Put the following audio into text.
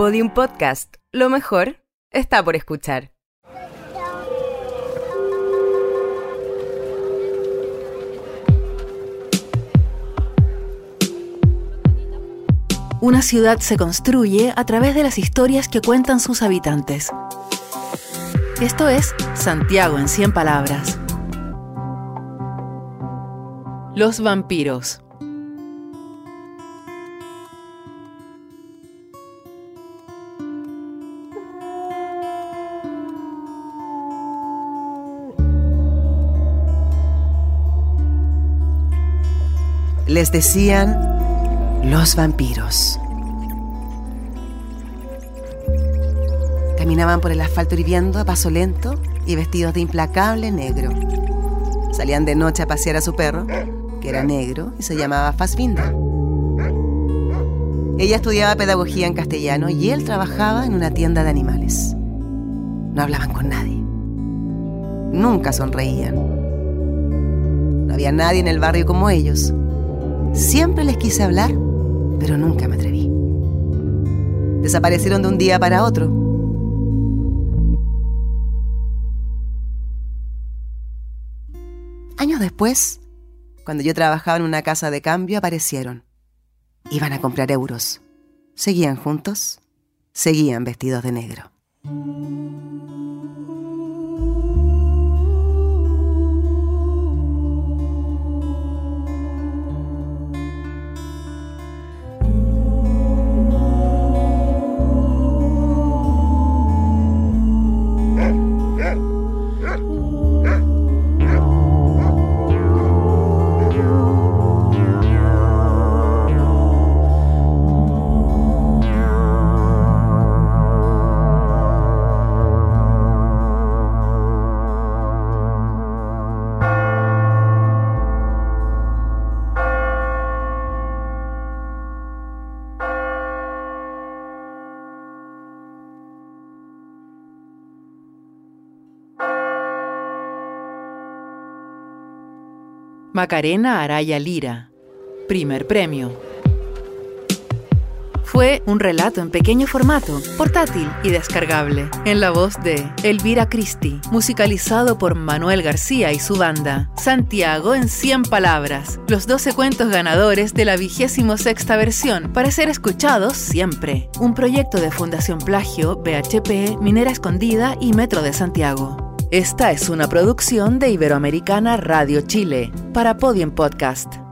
Podium Podcast. Lo mejor está por escuchar. Una ciudad se construye a través de las historias que cuentan sus habitantes. Esto es Santiago en 100 palabras. Los vampiros. Les decían los vampiros. Caminaban por el asfalto hirviendo a paso lento y vestidos de implacable negro. Salían de noche a pasear a su perro, que era negro y se llamaba Fassbinder. Ella estudiaba pedagogía en castellano y él trabajaba en una tienda de animales. No hablaban con nadie. Nunca sonreían. No había nadie en el barrio como ellos. Siempre les quise hablar, pero nunca me atreví. Desaparecieron de un día para otro. Años después, cuando yo trabajaba en una casa de cambio, aparecieron. Iban a comprar euros. Seguían juntos. Seguían vestidos de negro. Macarena Araya Lira. Primer premio. Fue un relato en pequeño formato, portátil y descargable, en la voz de Elvira Cristi, musicalizado por Manuel García y su banda. Santiago en 100 palabras, los 12 cuentos ganadores de la vigésimo sexta versión, para ser escuchados siempre. Un proyecto de Fundación Plagio, BHP, Minera Escondida y Metro de Santiago. Esta es una producción de Iberoamericana Radio Chile para Podium Podcast.